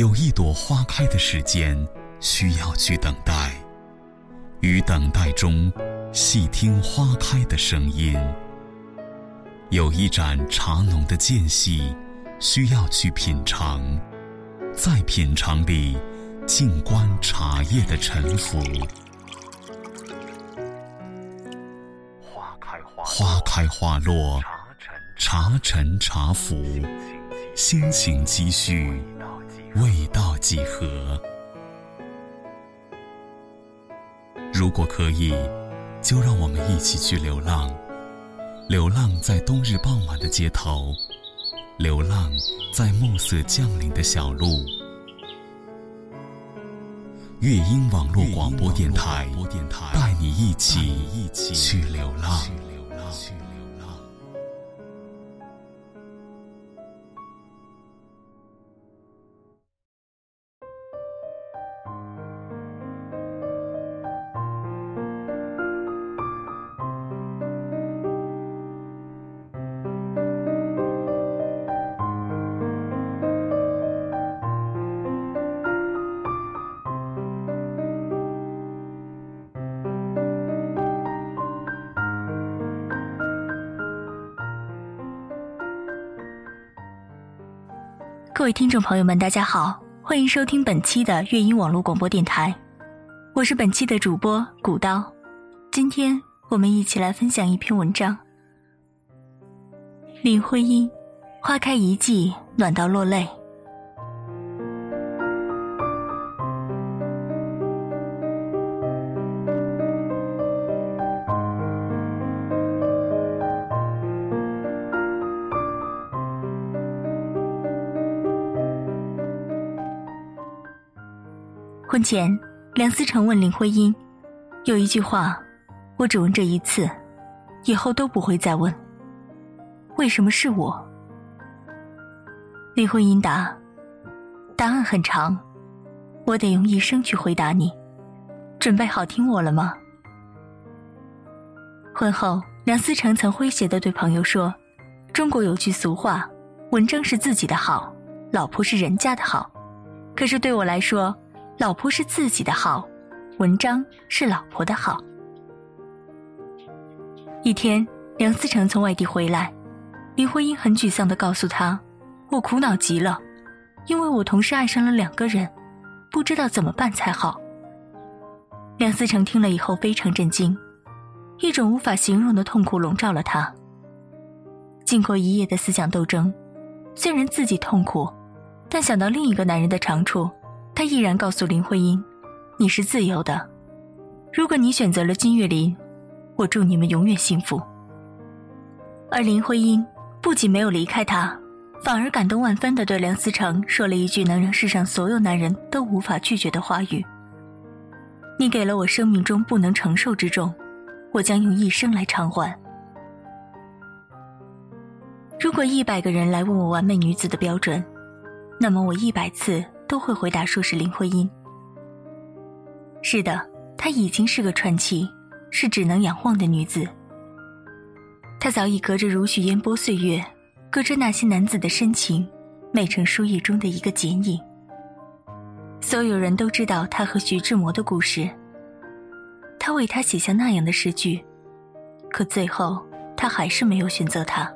有一朵花开的时间需要去等待，于等待中细听花开的声音；有一盏茶浓的间隙需要去品尝，在品尝里静观茶叶的沉浮。花开花落，茶沉茶浮，心情积蓄，味道几何？如果可以，就让我们一起去流浪，流浪在冬日傍晚的街头，流浪在暮色降临的小路。乐音网络广播电台，带你一起去流浪。听众朋友们，大家好，欢迎收听本期的乐音网络广播电台，我是本期的主播古刀。今天我们一起来分享一篇文章。林徽因，花开一季，暖到落泪。前，梁思成问林徽因：“有一句话，我只问这一次，以后都不会再问。为什么是我？”林徽因答：“答案很长，我得用一生去回答你。准备好听我了吗？”婚后，梁思成曾诙谐的对朋友说：“中国有句俗话，文章是自己的好，老婆是人家的好。可是对我来说。”老婆是自己的好，文章是老婆的好。一天，梁思成从外地回来，林徽因很沮丧的告诉他：“我苦恼极了，因为我同时爱上了两个人，不知道怎么办才好。”梁思成听了以后非常震惊，一种无法形容的痛苦笼罩了他。经过一夜的思想斗争，虽然自己痛苦，但想到另一个男人的长处。他毅然告诉林徽因：“你是自由的，如果你选择了金岳霖，我祝你们永远幸福。”而林徽因不仅没有离开他，反而感动万分的对梁思成说了一句能让世上所有男人都无法拒绝的话语：“你给了我生命中不能承受之重，我将用一生来偿还。”如果一百个人来问我完美女子的标准，那么我一百次。都会回答说是林徽因。是的，她已经是个传奇，是只能仰望的女子。她早已隔着如许烟波岁月，隔着那些男子的深情，美成书页中的一个剪影。所有人都知道她和徐志摩的故事。他为她写下那样的诗句，可最后他还是没有选择她。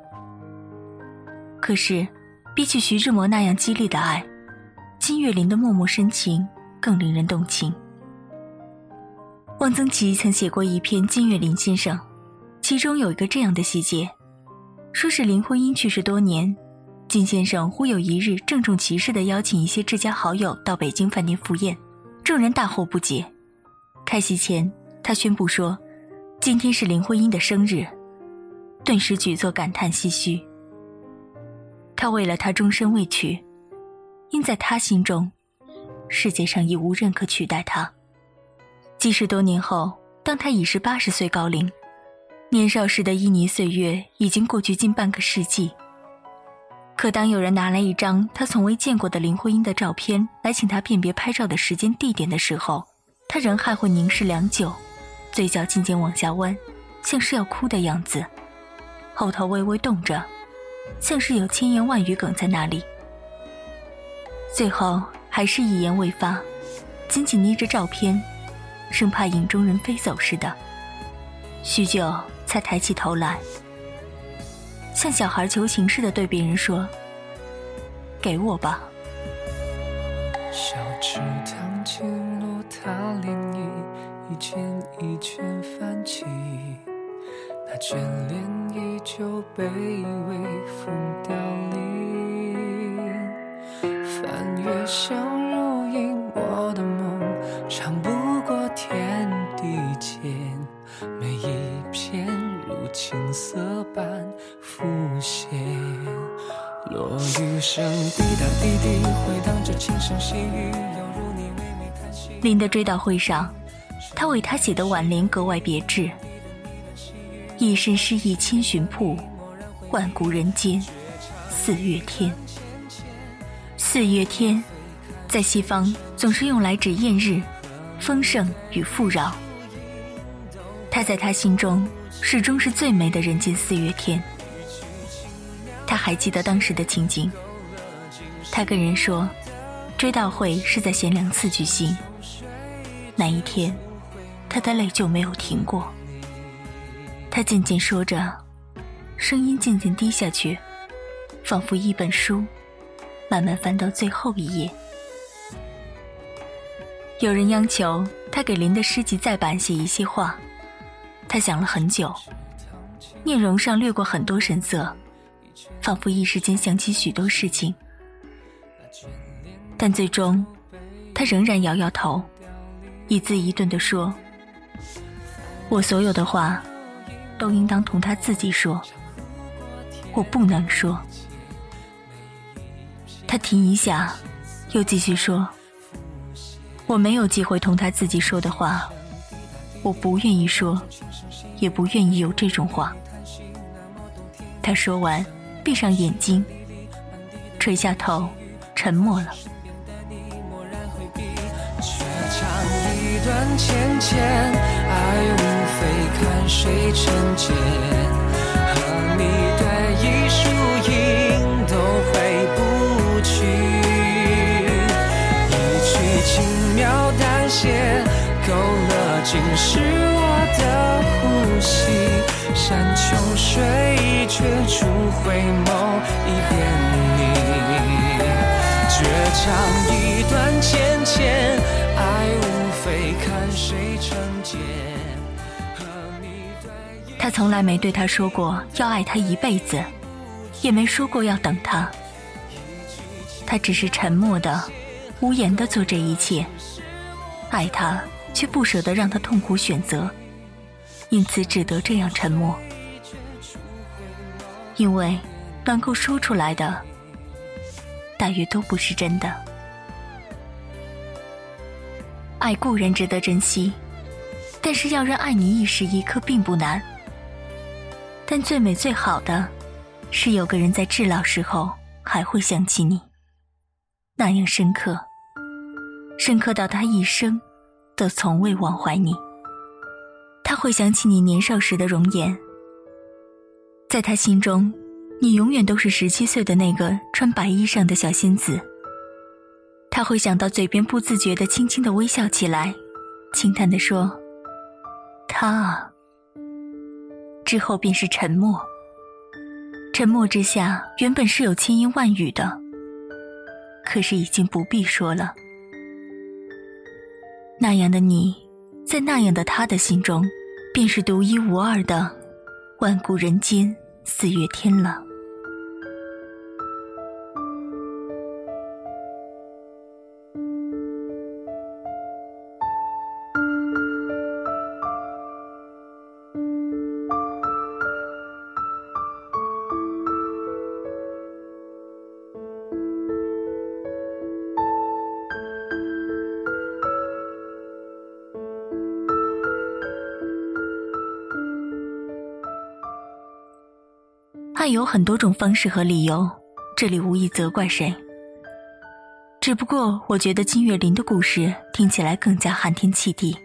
可是，比起徐志摩那样激烈的爱。金岳霖的默默深情更令人动情。汪曾祺曾写过一篇《金岳霖先生》，其中有一个这样的细节，说是林徽因去世多年，金先生忽有一日郑重其事地邀请一些至交好友到北京饭店赴宴，众人大惑不解。开席前，他宣布说：“今天是林徽因的生日。”顿时举座感叹唏嘘。他为了她终身未娶。因在他心中，世界上已无人可取代他。即使多年后，当他已是八十岁高龄，年少时的旖旎岁月已经过去近半个世纪。可当有人拿来一张他从未见过的林徽因的照片来请他辨别拍照的时间地点的时候，他仍还会凝视良久，嘴角渐渐往下弯，像是要哭的样子，后头微微动着，像是有千言万语哽在那里。最后还是一言未发，紧紧捏着照片，生怕影中人飞走似的。许久才抬起头来，像小孩求情似的对别人说：“给我吧。”小池塘溅落他涟漪，一圈一圈泛起，那眷恋依旧被微风凋零。翻越相如影，我的梦长不过天地间，每一片如青色般浮现。落雨声滴答滴滴，回荡着轻声细语，犹如你微眉叹息。林的追悼会上，他为他写的挽联格外别致：一身诗意千寻瀑，万古人间四月天。四月天，在西方总是用来指艳日、丰盛与富饶。他在他心中始终是最美的人间四月天。他还记得当时的情景。他跟人说，追悼会是在贤良寺举行。那一天，他的泪就没有停过。他渐渐说着，声音渐渐低下去，仿佛一本书，慢慢翻到最后一页。有人央求他给林的诗集再版写一些话，他想了很久，面容上掠过很多神色。仿佛一时间想起许多事情，但最终，他仍然摇摇头，一字一顿地说：“我所有的话，都应当同他自己说。我不能说。”他停一下，又继续说：“我没有机会同他自己说的话，我不愿意说，也不愿意有这种话。”他说完。闭上眼睛，垂下头，沉默了。勒尽是我的呼吸。山穷水绝处回眸一遍你，绝唱一段浅浅，爱无非看谁成茧。他从来没对他说过要爱他一辈子，也没说过要等他。他只是沉默的、无言的做这一切，爱他却不舍得让他痛苦选择。因此只得这样沉默，因为能够说出来的，大约都不是真的。爱固然值得珍惜，但是要人爱你一时一刻并不难。但最美最好的，是有个人在至老时候还会想起你，那样深刻，深刻到他一生都从未忘怀你。他会想起你年少时的容颜，在他心中，你永远都是十七岁的那个穿白衣裳的小仙子。他会想到嘴边不自觉的轻轻的微笑起来，轻淡的说：“他啊。”之后便是沉默。沉默之下，原本是有千言万语的，可是已经不必说了。那样的你。在那样的他的心中，便是独一无二的万古人间四月天了。爱有很多种方式和理由，这里无意责怪谁。只不过我觉得金岳霖的故事听起来更加寒天泣地。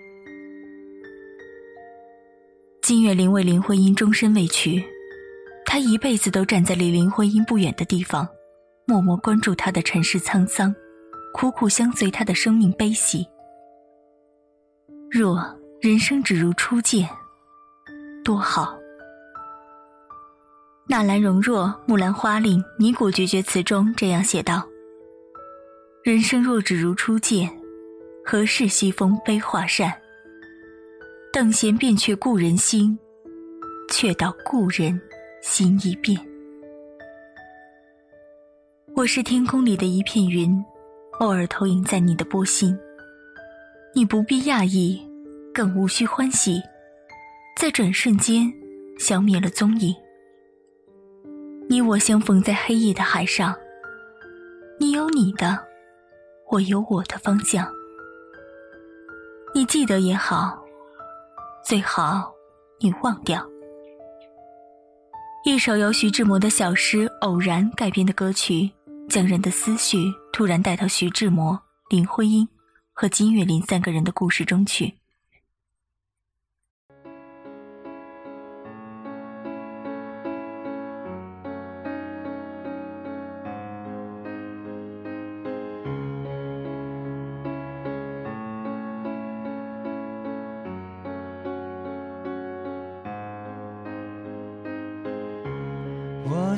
金岳霖为林徽因终身未娶，他一辈子都站在离林徽因不远的地方，默默关注她的尘世沧桑，苦苦相随她的生命悲喜。若人生只如初见，多好。纳兰容若《木兰花令·尼古决绝词》中这样写道：“人生若只如初见，何事西风悲画扇？等闲变却故人心，却道故人心易变。”我是天空里的一片云，偶尔投影在你的波心。你不必讶异，更无需欢喜，在转瞬间消灭了踪影。你我相逢在黑夜的海上，你有你的，我有我的方向。你记得也好，最好你忘掉。一首由徐志摩的小诗《偶然》改编的歌曲。将人的思绪突然带到徐志摩、林徽因和金岳霖三个人的故事中去。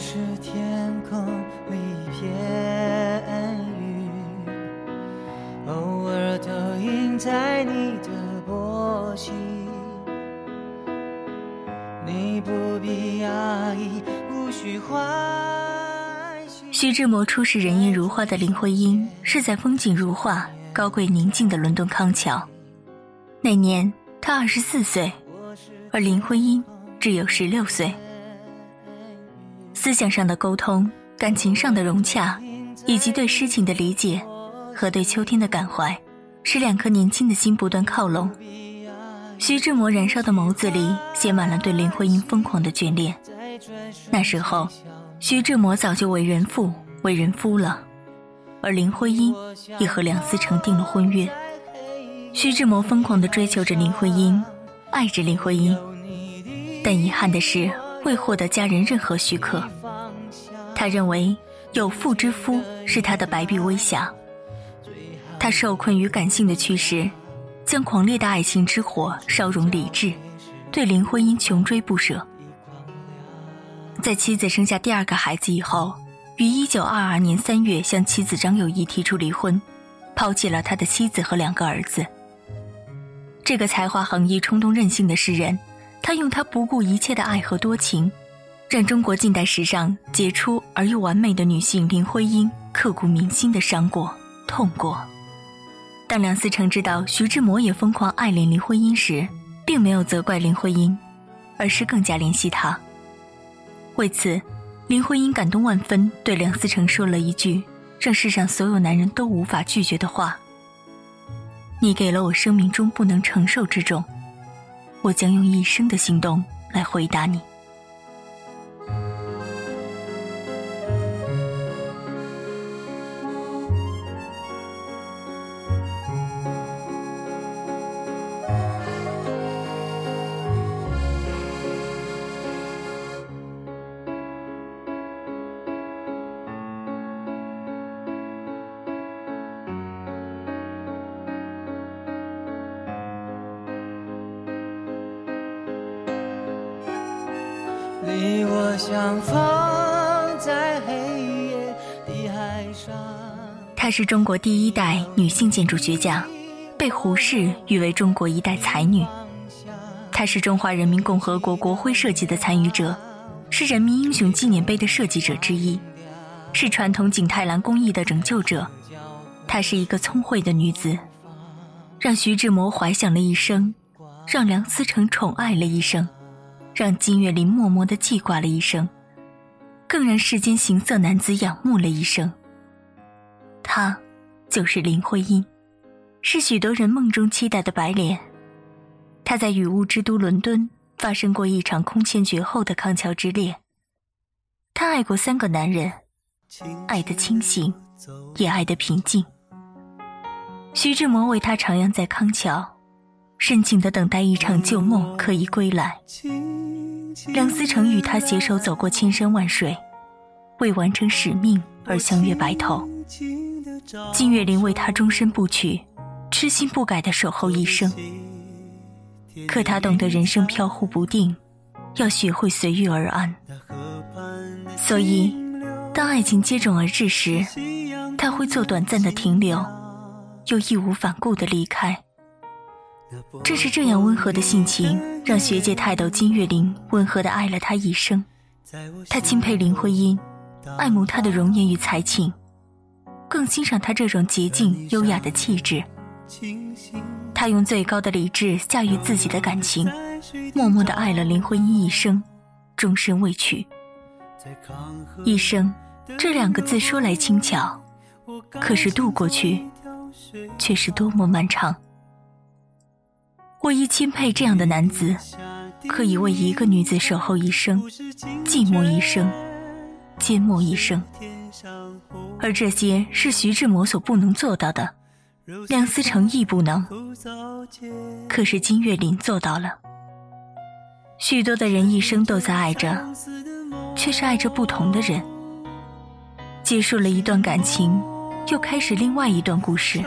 是天空里一片云，偶尔投影在你的波心。你不必讶异，无需欢喜。徐志摩初识人艳如花的林徽因，是在风景如画、高贵宁静的伦敦康桥。那年他二十四岁，而林徽因只有十六岁。思想上的沟通、感情上的融洽，以及对诗情的理解和对秋天的感怀，使两颗年轻的心不断靠拢。徐志摩燃烧的眸子里写满了对林徽因疯狂的眷恋。那时候，徐志摩早就为人父、为人夫了，而林徽因也和梁思成订了婚约。徐志摩疯狂地追求着林徽因，爱着林徽因，但遗憾的是。未获得家人任何许可，他认为有妇之夫是他的白璧微瑕。他受困于感性的驱使，将狂烈的爱情之火烧融理智，对林徽因穷追不舍。在妻子生下第二个孩子以后，于一九二二年三月向妻子张幼仪提出离婚，抛弃了他的妻子和两个儿子。这个才华横溢、冲动任性的诗人。他用他不顾一切的爱和多情，让中国近代史上杰出而又完美的女性林徽因刻骨铭心的伤过、痛过。当梁思成知道徐志摩也疯狂爱恋林徽因时，并没有责怪林徽因，而是更加怜惜她。为此，林徽因感动万分，对梁思成说了一句让世上所有男人都无法拒绝的话：“你给了我生命中不能承受之重。”我将用一生的行动来回答你。你我相逢在黑夜的海上。她是中国第一代女性建筑学家，被胡适誉为中国一代才女。她是中华人民共和国国徽设计的参与者，是人民英雄纪念碑的设计者之一，是传统景泰蓝工艺的拯救者。她是一个聪慧的女子，让徐志摩怀想了一生，让梁思成宠爱了一生。让金岳霖默默的记挂了一生，更让世间行色男子仰慕了一生。她，就是林徽因，是许多人梦中期待的白脸。她在雨雾之都伦敦发生过一场空前绝后的康桥之恋。她爱过三个男人，爱得清醒，也爱得平静。徐志摩为她徜徉在康桥，深情的等待一场旧梦可以归来。梁思成与他携手走过千山万水，为完成使命而相约白头。金岳霖为他终身不娶，痴心不改的守候一生。可他懂得人生飘忽不定，要学会随遇而安。所以，当爱情接踵而至时，他会做短暂的停留，又义无反顾的离开。正是这样温和的性情，让学界泰斗金岳霖温和的爱了他一生。他钦佩林徽因，爱慕她的容颜与才情，更欣赏她这种洁净优雅的气质。他用最高的理智驾驭自己的感情，默默的爱了林徽因一生，终身未娶。一生这两个字说来轻巧，可是度过去，却是多么漫长。我亦钦佩这样的男子，可以为一个女子守候一生，寂寞一生，缄默一生。而这些是徐志摩所不能做到的，梁思成亦不能。可是金岳霖做到了。许多的人一生都在爱着，却是爱着不同的人。结束了一段感情，又开始另外一段故事。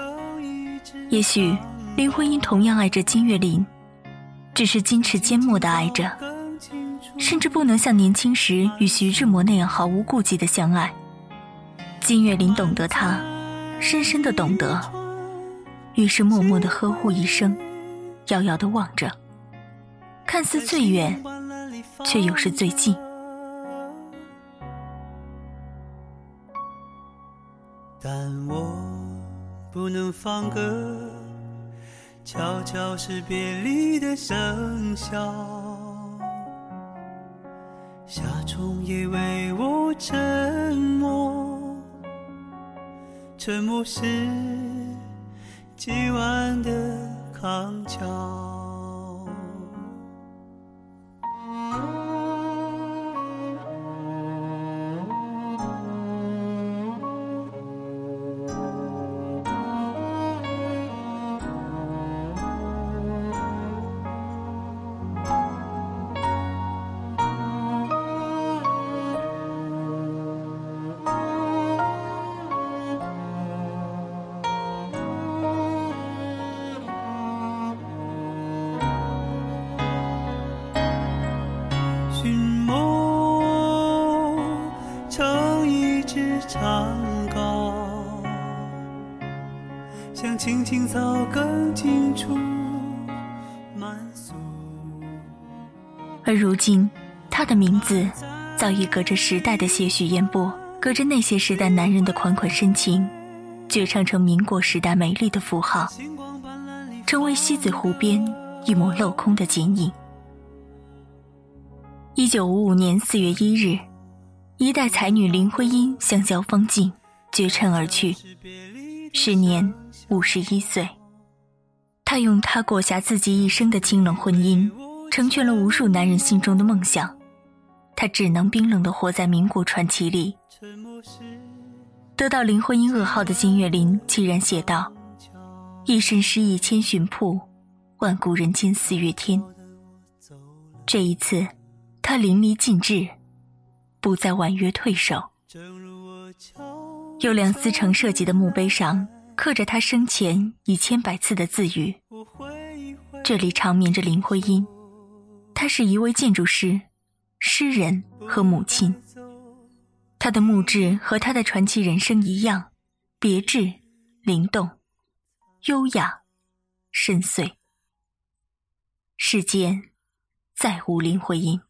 也许。林徽因同样爱着金岳霖，只是矜持缄默的爱着，甚至不能像年轻时与徐志摩那样毫无顾忌的相爱。金岳霖懂得他，深深的懂得，于是默默的呵护一生，遥遥的望着，看似最远，却又是最近。但我不能放歌。悄悄是别离的笙箫，夏虫也为我沉默，沉默是今晚的康桥。青青草更清楚而如今，他的名字早已隔着时代的些许烟波，隔着那些时代男人的款款深情，绝唱成民国时代美丽的符号，成为西子湖边一抹镂空的剪影。一九五五年四月一日，一代才女林徽因香消风尽，绝尘而去，时年。五十一岁，他用他裹挟自己一生的清冷婚姻，成全了无数男人心中的梦想。他只能冰冷的活在民国传奇里。得到林徽因噩耗的金岳霖凄然写道：“一身诗意千寻瀑，万古人间四月天。”这一次，他淋漓尽致，不再婉约退守。由梁思成设计的墓碑上。刻着他生前以千百次的自语，这里长眠着林徽因。她是一位建筑师、诗人和母亲。她的墓志和她的传奇人生一样，别致、灵动、优雅、深邃。世间再无林徽因。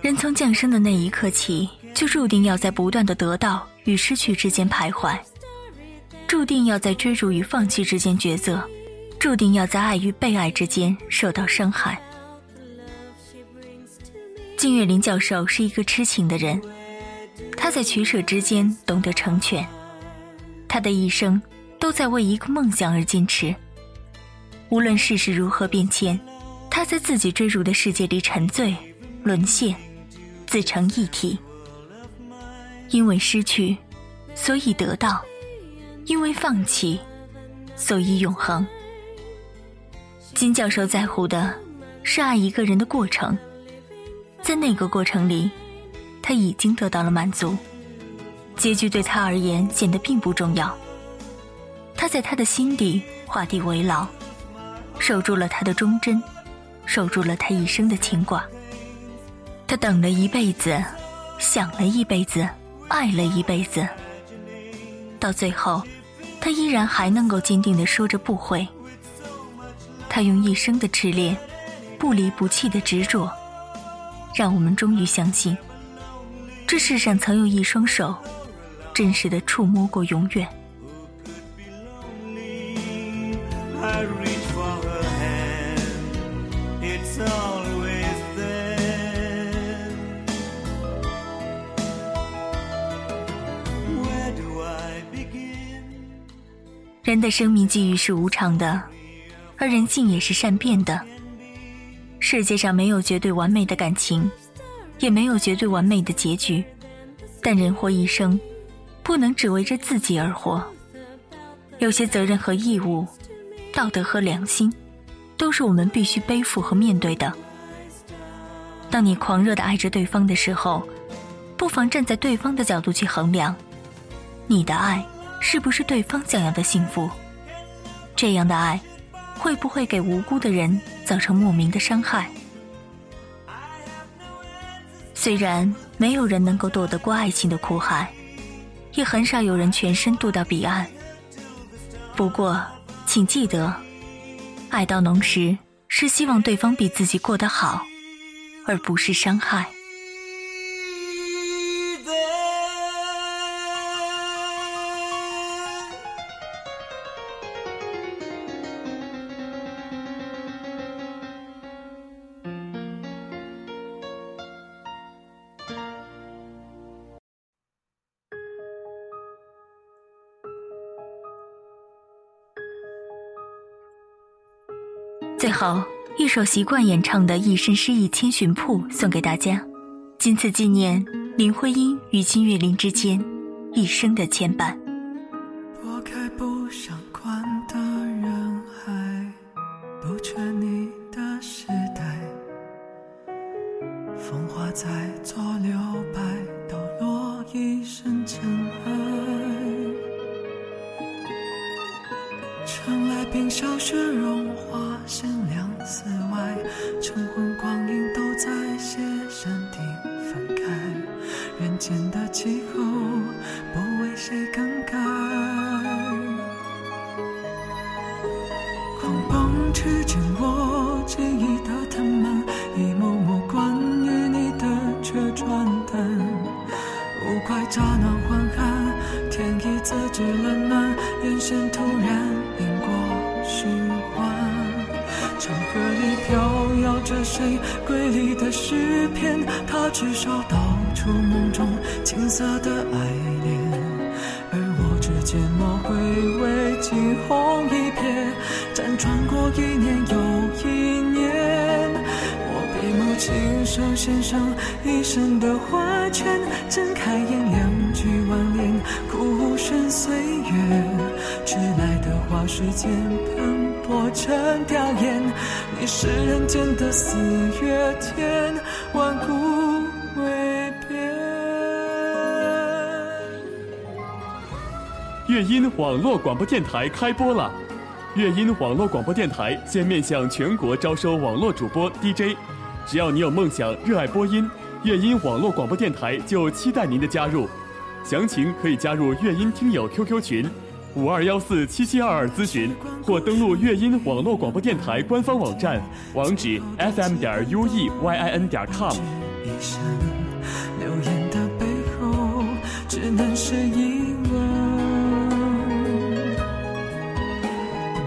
人从降生的那一刻起，就注定要在不断的得到与失去之间徘徊，注定要在追逐与放弃之间抉择，注定要在爱与被爱之间受到伤害。金岳霖教授是一个痴情的人，他在取舍之间懂得成全，他的一生都在为一个梦想而坚持。无论世事如何变迁，他在自己追逐的世界里沉醉、沦陷，自成一体。因为失去，所以得到；因为放弃，所以永恒。金教授在乎的是爱一个人的过程，在那个过程里，他已经得到了满足，结局对他而言显得并不重要。他在他的心底画地为牢，守住了他的忠贞，守住了他一生的牵挂。他等了一辈子，想了一辈子。爱了一辈子，到最后，他依然还能够坚定地说着不悔。他用一生的痴恋，不离不弃的执着，让我们终于相信，这世上曾有一双手，真实的触摸过永远。人的生命际遇是无常的，而人性也是善变的。世界上没有绝对完美的感情，也没有绝对完美的结局。但人活一生，不能只为着自己而活。有些责任和义务，道德和良心，都是我们必须背负和面对的。当你狂热的爱着对方的时候，不妨站在对方的角度去衡量，你的爱。是不是对方想要的幸福？这样的爱，会不会给无辜的人造成莫名的伤害？虽然没有人能够躲得过爱情的苦海，也很少有人全身渡到彼岸。不过，请记得，爱到浓时，是希望对方比自己过得好，而不是伤害。好一首习惯演唱的《一身诗意千寻瀑》送给大家，仅此纪念林徽因与金岳霖之间一生的牵绊。谁瑰丽的诗篇？他至少道出梦中青涩的爱恋，而我只缄默回味惊鸿一瞥，辗转过一年又一年。我闭目亲手献上一生的花圈，睁开眼两句挽联，枯身岁月，迟来的花时间喷。破成吊唁，你是人间的四月天，万古未变。乐音网络广播电台开播了，乐音网络广播电台现面向全国招收网络主播 DJ，只要你有梦想，热爱播音，乐音网络广播电台就期待您的加入，详情可以加入乐音听友 QQ 群。五二幺四七七二二咨询，或登录乐音网络广播电台官方网站，网址 fm 点 u e y i n 点 com。留言的背后，只能是疑问。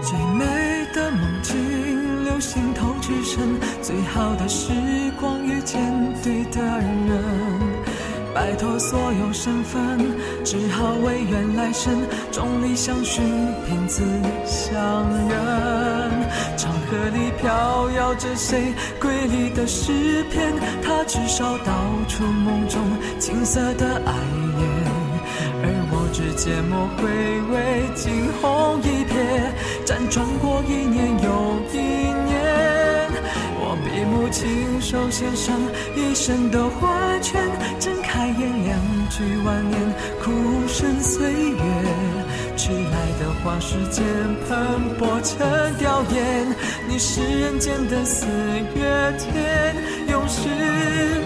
最美的梦境，留心头只剩最好的时光，遇见对的人。摆脱所有身份，只好为愿来生众里相寻，凭字相认。长河里飘摇着谁瑰丽的诗篇？他至少道出梦中青涩的爱恋，而我只缄默回味惊鸿一瞥，辗转过一年又一年，我闭目亲手献上一生的花圈，睁开眼两句万年，哭声岁月，迟来的花时间喷薄成凋艳，你是人间的四月天，永世。